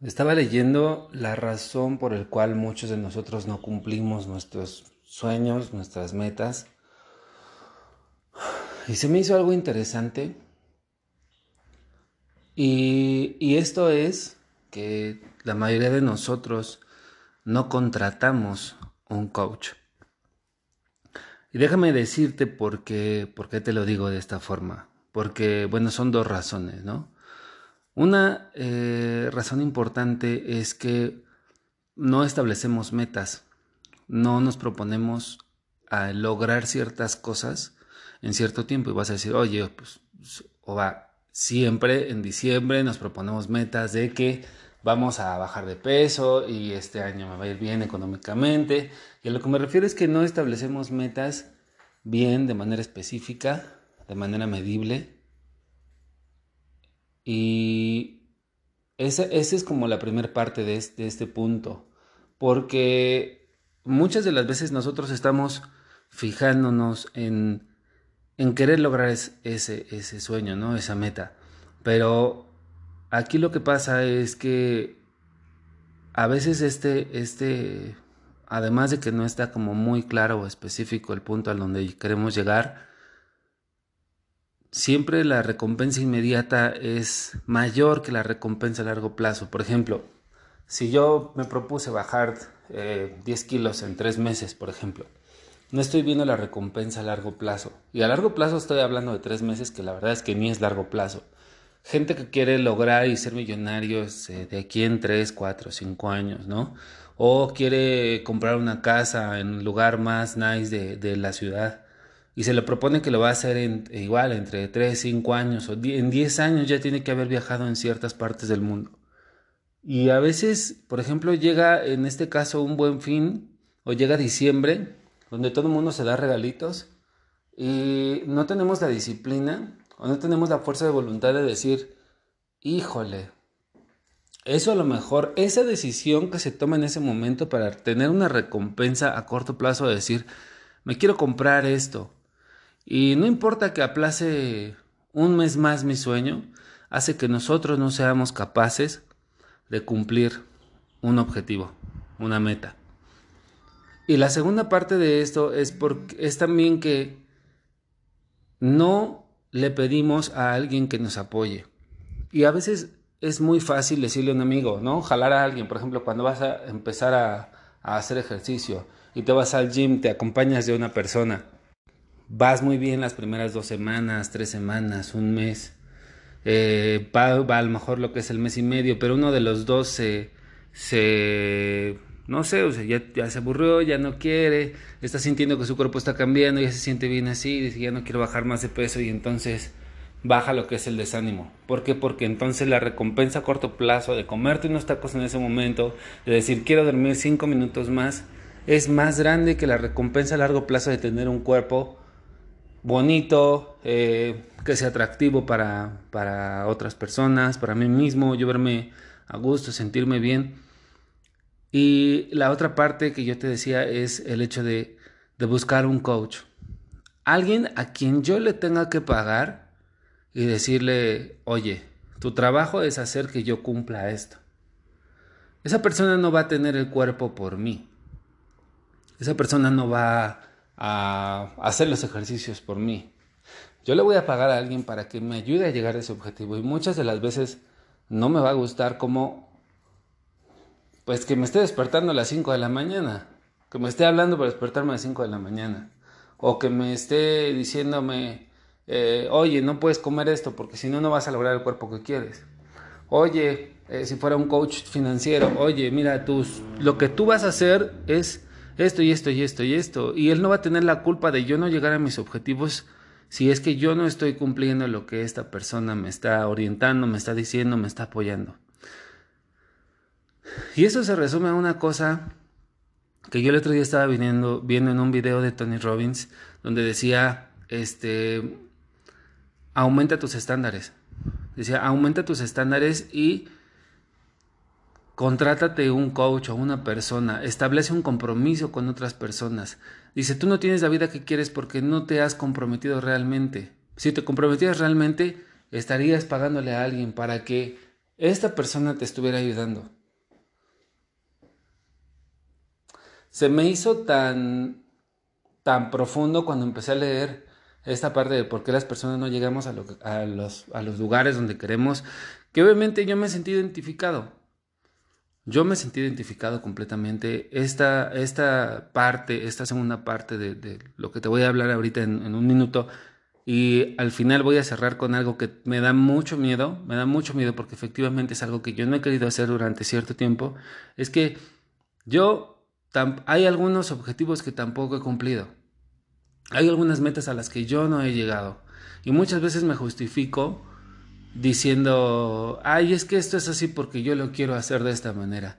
Estaba leyendo la razón por el cual muchos de nosotros no cumplimos nuestros sueños, nuestras metas. Y se me hizo algo interesante. Y, y esto es que la mayoría de nosotros no contratamos un coach. Y déjame decirte por qué, por qué te lo digo de esta forma. Porque, bueno, son dos razones, ¿no? Una eh, razón importante es que no establecemos metas, no nos proponemos a lograr ciertas cosas en cierto tiempo y vas a decir, oye, pues, o va, siempre en diciembre nos proponemos metas de que vamos a bajar de peso y este año me va a ir bien económicamente. Y a lo que me refiero es que no establecemos metas bien, de manera específica, de manera medible. Y esa, es como la primera parte de este, de este punto. Porque muchas de las veces nosotros estamos fijándonos en, en querer lograr ese, ese sueño, ¿no? Esa meta. Pero Aquí lo que pasa es que a veces este, este, además de que no está como muy claro o específico el punto al donde queremos llegar, siempre la recompensa inmediata es mayor que la recompensa a largo plazo. Por ejemplo, si yo me propuse bajar 10 eh, kilos en 3 meses, por ejemplo, no estoy viendo la recompensa a largo plazo. Y a largo plazo estoy hablando de 3 meses, que la verdad es que ni es largo plazo gente que quiere lograr y ser millonarios eh, de aquí en 3, 4, 5 años, ¿no? O quiere comprar una casa en un lugar más nice de, la ciudad y se le propone que lo va a hacer en, igual entre 3, 5 años o en 10 años ya tiene que haber viajado en ciertas partes del mundo. Y a veces, por ejemplo, llega en este caso un buen fin o llega diciembre donde todo el mundo se da regalitos y no tenemos la disciplina o no tenemos la fuerza de voluntad de decir, híjole, eso a lo mejor, esa decisión que se toma en ese momento para tener una recompensa a corto plazo, de decir, me quiero comprar esto. Y no importa que aplace un mes más mi sueño, hace que nosotros no seamos capaces de cumplir un objetivo, una meta. Y la segunda parte de esto es, porque, es también que no le pedimos a alguien que nos apoye. Y a veces es muy fácil decirle a un amigo, ¿no? Jalar a alguien, por ejemplo, cuando vas a empezar a, hacer ejercicio y te vas al gym, te acompañas de una persona. Vas muy bien las primeras dos semanas, tres semanas, un mes. Eh, va, a lo mejor lo que es el mes y medio, pero uno de los dos se no sé, o sea, ya, se aburrió, ya no quiere, está sintiendo que su cuerpo está cambiando, ya se siente bien así, dice, ya no quiero bajar más de peso y entonces baja lo que es el desánimo. ¿Por qué? Porque entonces la recompensa a corto plazo de comerte unos tacos en ese momento, de decir quiero dormir cinco minutos más, es más grande que la recompensa a largo plazo de tener un cuerpo bonito, eh, que sea atractivo para, para otras personas, para mí mismo, yo verme a gusto, sentirme bien. Y la otra parte que yo te decía es el hecho de, buscar un coach. Alguien a quien yo le tenga que pagar y decirle, oye, tu trabajo es hacer que yo cumpla esto. Esa persona no va a tener el cuerpo por mí. Esa persona no va a hacer los ejercicios por mí. Yo le voy a pagar a alguien para que me ayude a llegar a ese objetivo y muchas de las veces no me va a gustar cómo pues que me esté despertando a las 5 de la mañana, que me esté hablando para despertarme a las 5 de la mañana, o que me esté diciéndome, eh, oye, no puedes comer esto porque si no, no vas a lograr el cuerpo que quieres. Oye, eh, si fuera un coach financiero, oye, mira, tus, lo que tú vas a hacer es esto y esto y esto y esto, y él no va a tener la culpa de yo no llegar a mis objetivos si es que yo no estoy cumpliendo lo que esta persona me está orientando, me está diciendo, me está apoyando. Y eso se resume a una cosa que yo el otro día estaba viendo, viendo en un video de Tony Robbins donde decía, este, aumenta tus estándares. Decía, aumenta tus estándares y Contrátate un coach o una persona, establece un compromiso con otras personas. Dice, tú no tienes la vida que quieres porque no te has comprometido realmente. Si te comprometías realmente, estarías pagándole a alguien para que esta persona te estuviera ayudando. Se me hizo tan tan profundo cuando empecé a leer esta parte de por qué las personas no llegamos a, los, a los lugares donde queremos, que obviamente yo me sentí identificado. Yo me sentí identificado completamente. Esta, esta parte, esta segunda parte de, lo que te voy a hablar ahorita en, en, un minuto, y al final voy a cerrar con algo que me da mucho miedo, me da mucho miedo porque efectivamente es algo que yo no he querido hacer durante cierto tiempo, es que yo hay algunos objetivos que tampoco he cumplido. Hay algunas metas a las que yo no he llegado. Y muchas veces me justifico diciendo, ay, es que esto es así porque yo lo quiero hacer de esta manera.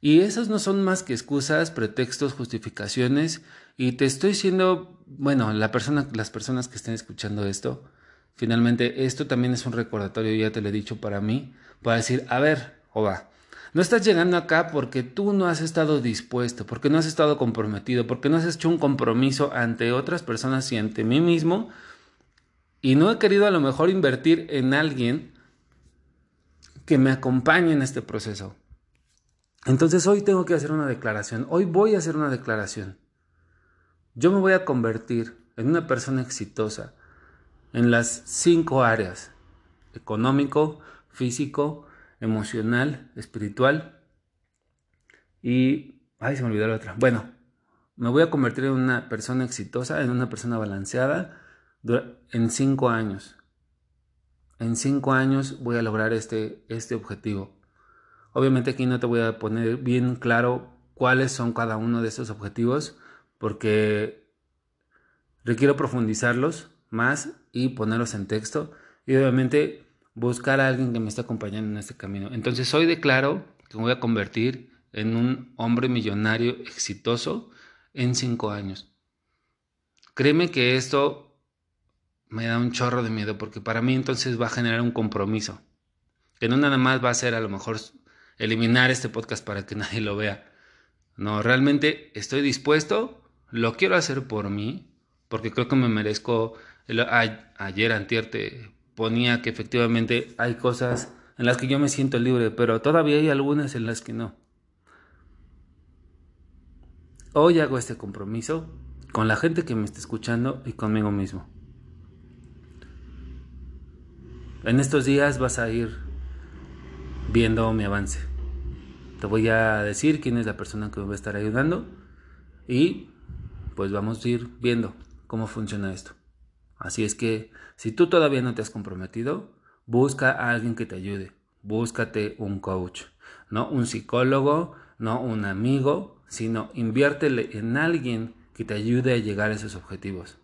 Y esas no son más que excusas, pretextos, justificaciones. Y te estoy diciendo, bueno, las personas que estén escuchando esto, finalmente esto también es un recordatorio, ya te lo he dicho para mí, para decir, a ver, va no estás llegando acá porque tú no has estado dispuesto, porque no has estado comprometido, porque no has hecho un compromiso ante otras personas y ante mí mismo. Y no he querido a lo mejor invertir en alguien que me acompañe en este proceso. Entonces hoy tengo que hacer una declaración. Hoy voy a hacer una declaración. Yo me voy a convertir en una persona exitosa en las cinco áreas. Económico, físico, emocional, espiritual. Y, ay, se me olvidó la otra. Bueno, me voy a convertir en una persona exitosa, en una persona balanceada en cinco años. En cinco años voy a lograr este, este objetivo. Obviamente aquí no te voy a poner bien claro cuáles son cada uno de estos objetivos porque requiero profundizarlos más y ponerlos en texto. Y obviamente buscar a alguien que me esté acompañando en este camino. Entonces hoy declaro que me voy a convertir en un hombre millonario exitoso en cinco años. Créeme que esto me da un chorro de miedo porque para mí entonces va a generar un compromiso. Que no nada más va a ser a lo mejor eliminar este podcast para que nadie lo vea. No, realmente estoy dispuesto, lo quiero hacer por mí, porque creo que me merezco. ayer, antier, te ponía que efectivamente hay cosas en las que yo me siento libre, pero todavía hay algunas en las que no. Hoy hago este compromiso con la gente que me está escuchando y conmigo mismo. En estos días vas a ir viendo mi avance. Te voy a decir quién es la persona que me va a estar ayudando y pues vamos a ir viendo cómo funciona esto. Así es que si tú todavía no te has comprometido, busca a alguien que te ayude. Búscate un coach, no un psicólogo, no un amigo, sino inviértele en alguien que te ayude a llegar a esos objetivos.